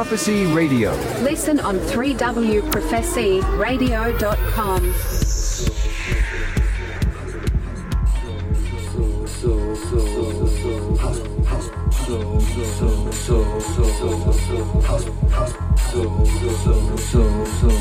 Prophecy Radio. Listen on 3wprophecyradio.com. I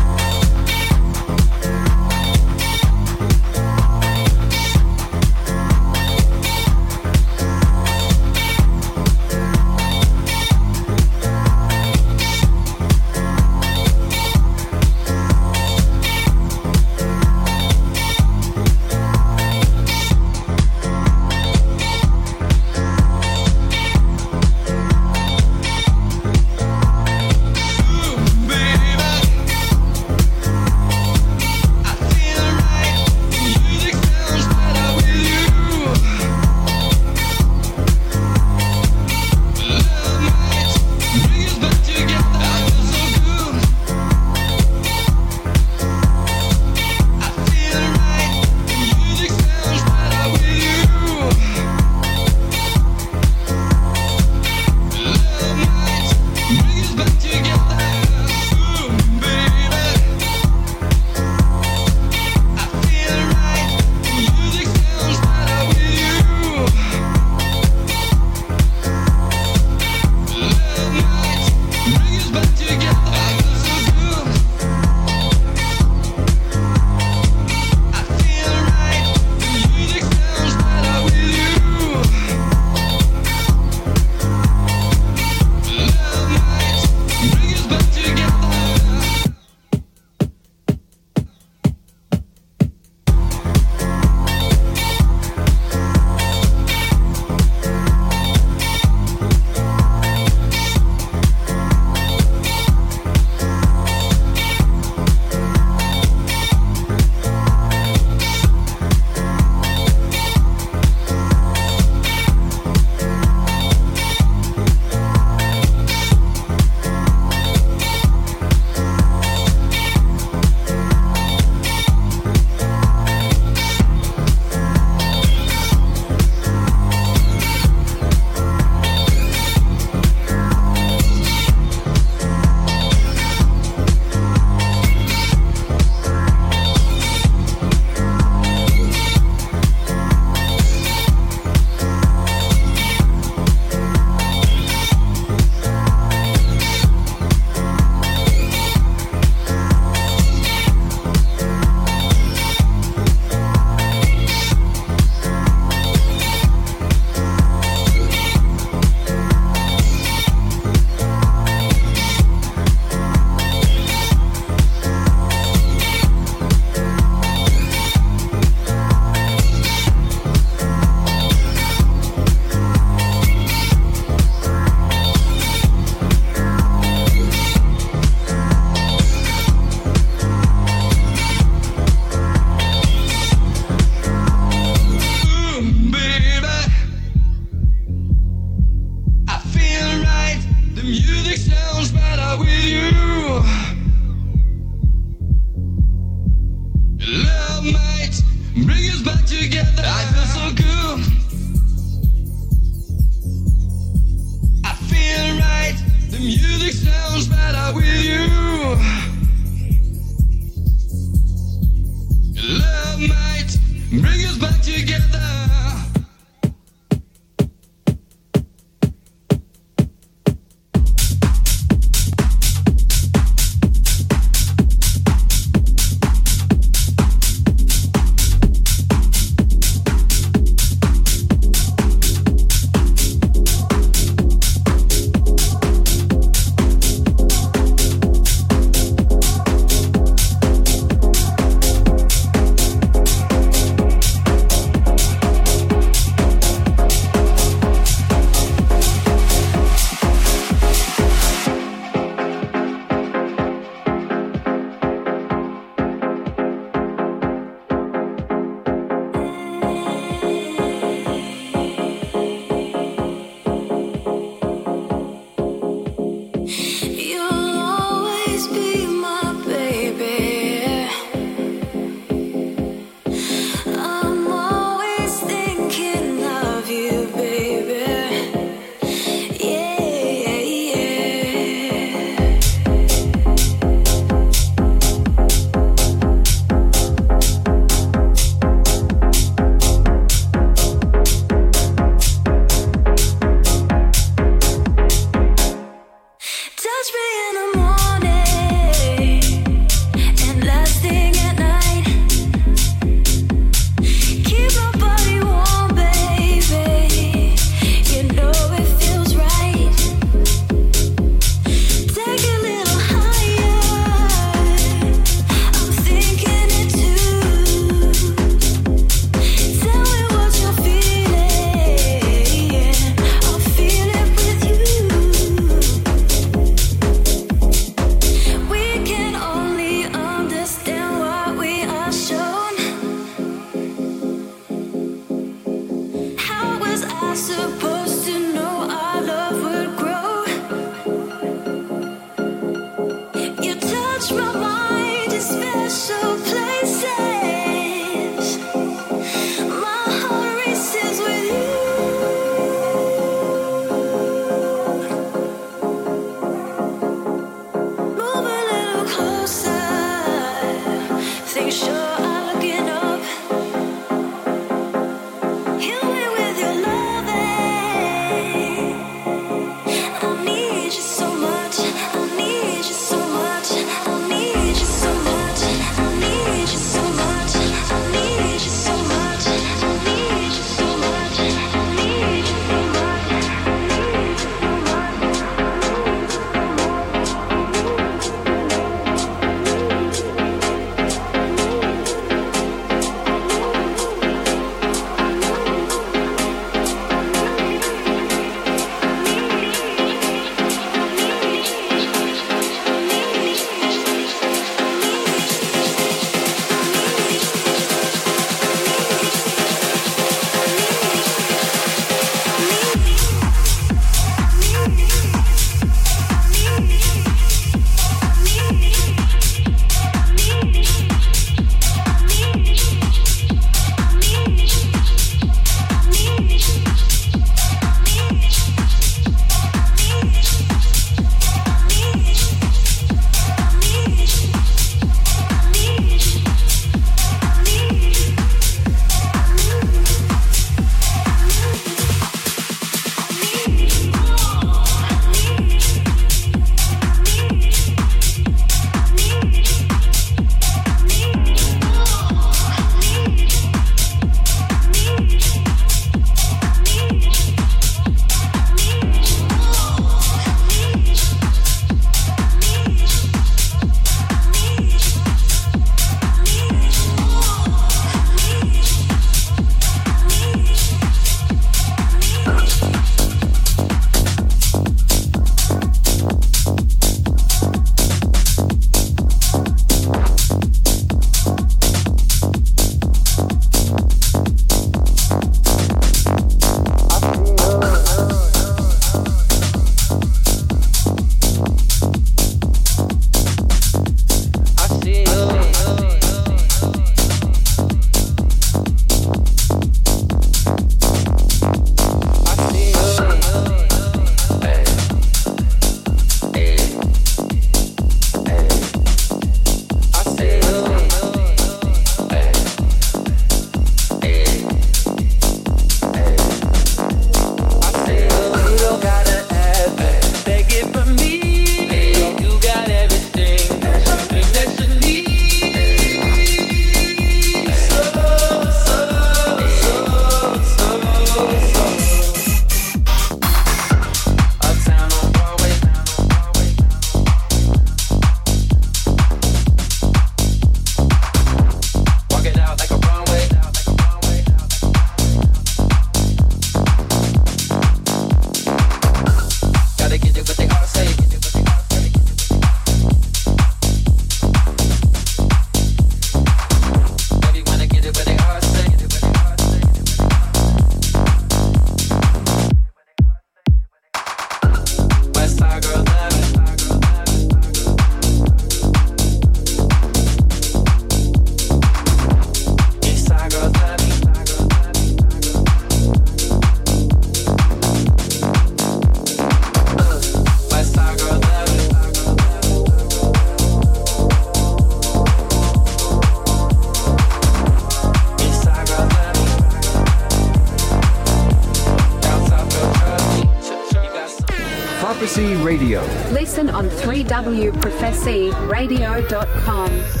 Listen on 3wprophecyradio.com.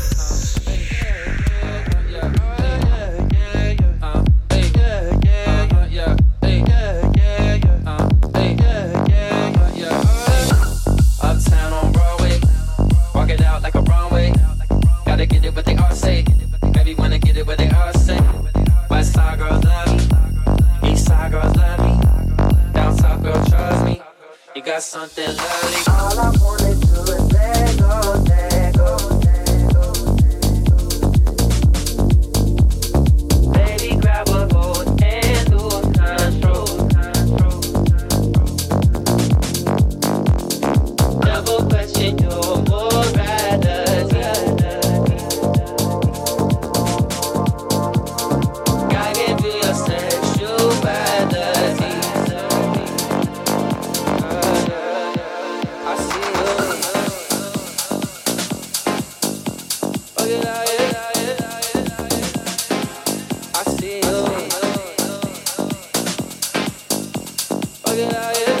Yeah, yeah, yeah,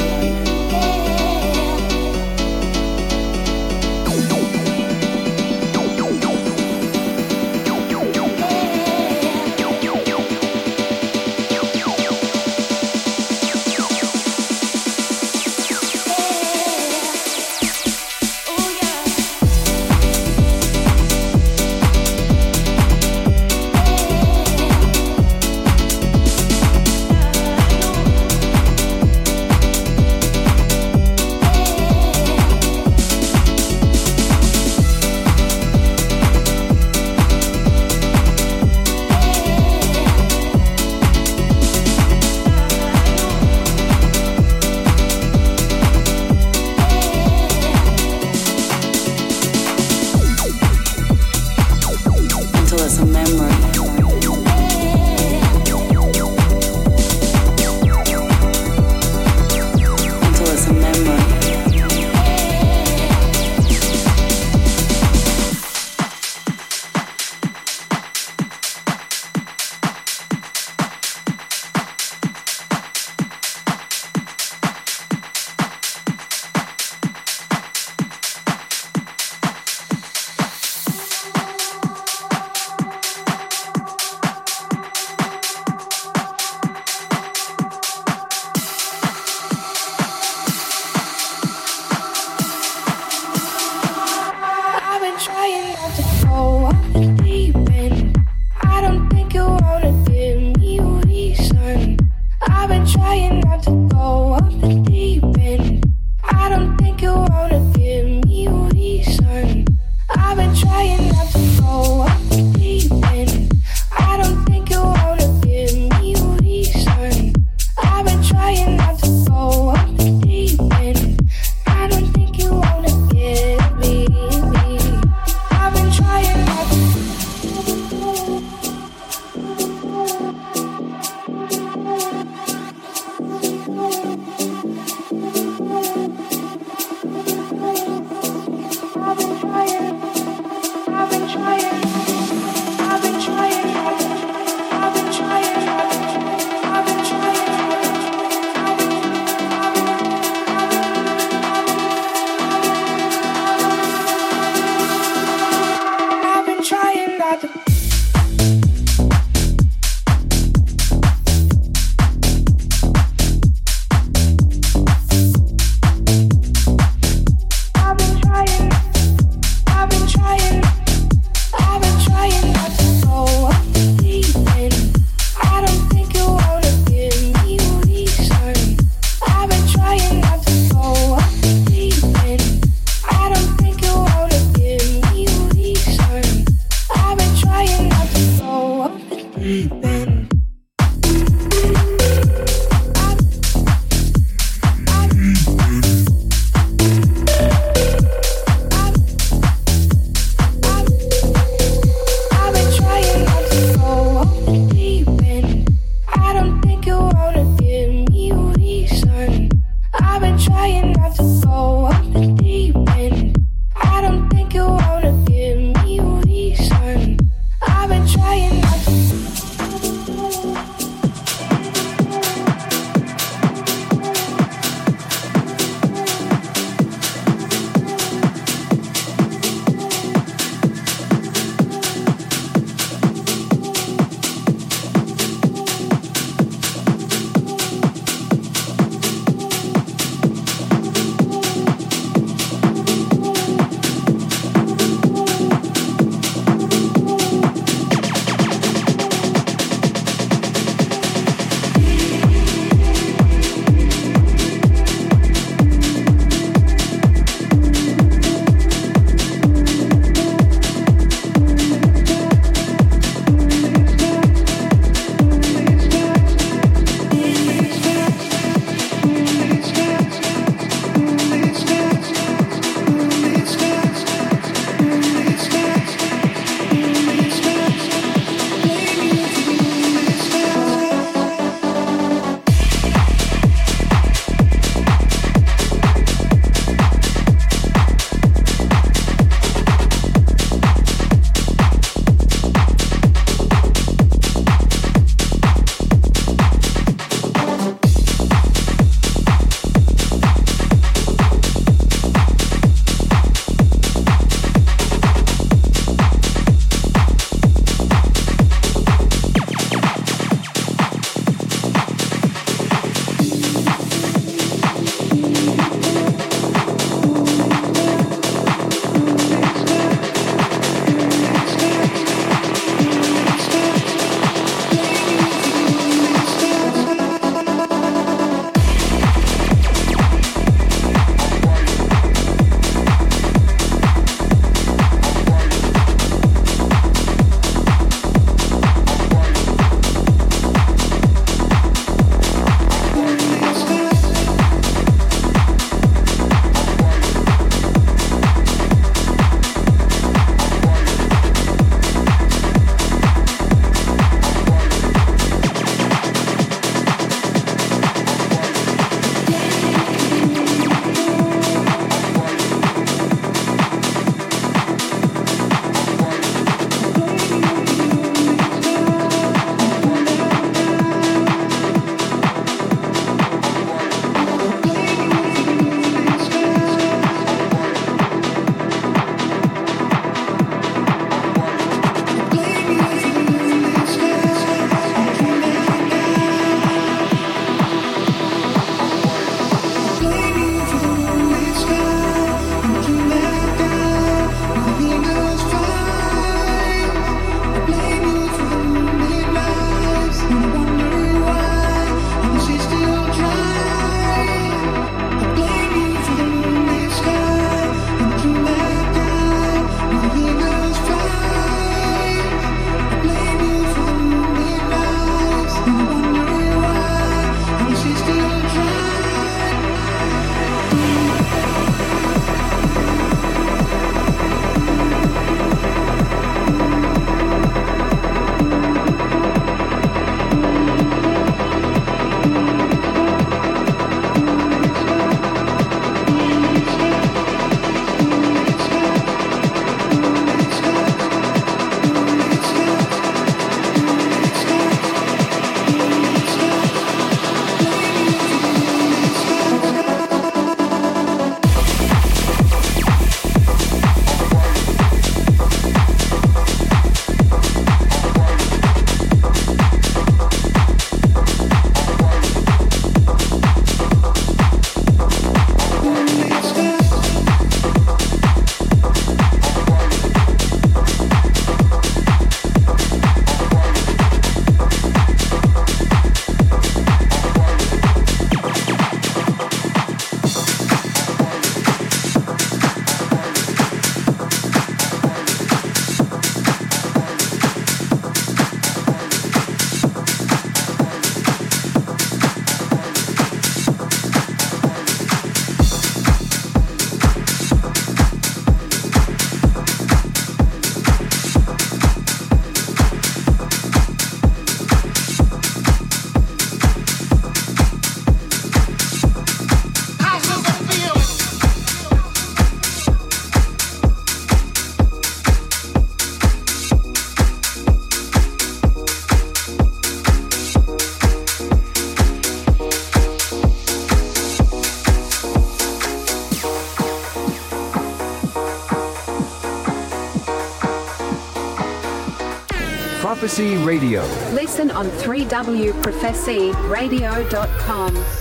Radio. Listen on 3wprophecyradio.com.